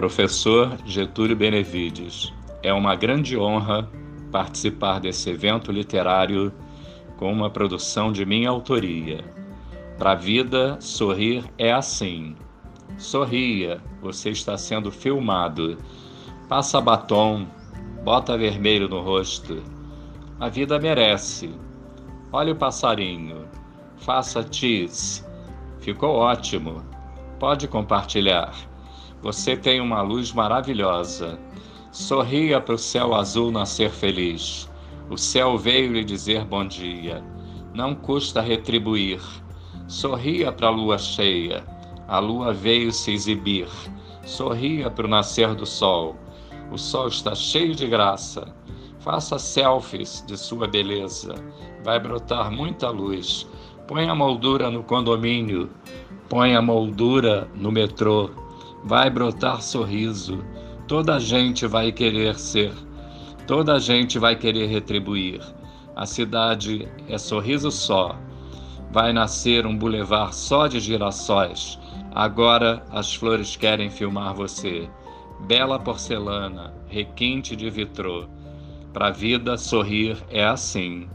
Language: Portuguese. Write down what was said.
Professor Getúlio Benevides, é uma grande honra participar desse evento literário com uma produção de minha autoria. Para a vida, sorrir é assim. Sorria, você está sendo filmado. Passa batom, bota vermelho no rosto. A vida merece. Olha o passarinho. Faça cheese. Ficou ótimo. Pode compartilhar. Você tem uma luz maravilhosa. Sorria para o céu azul nascer feliz. O céu veio lhe dizer bom dia. Não custa retribuir. Sorria para a lua cheia. A lua veio se exibir. Sorria para o nascer do sol. O sol está cheio de graça. Faça selfies de sua beleza. Vai brotar muita luz. Põe a moldura no condomínio. Põe a moldura no metrô vai brotar sorriso. Toda a gente vai querer ser, toda a gente vai querer retribuir. A cidade é sorriso só. Vai nascer um bulevar só de girassóis. Agora as flores querem filmar você. Bela porcelana, requinte de vitrô. Pra vida sorrir é assim.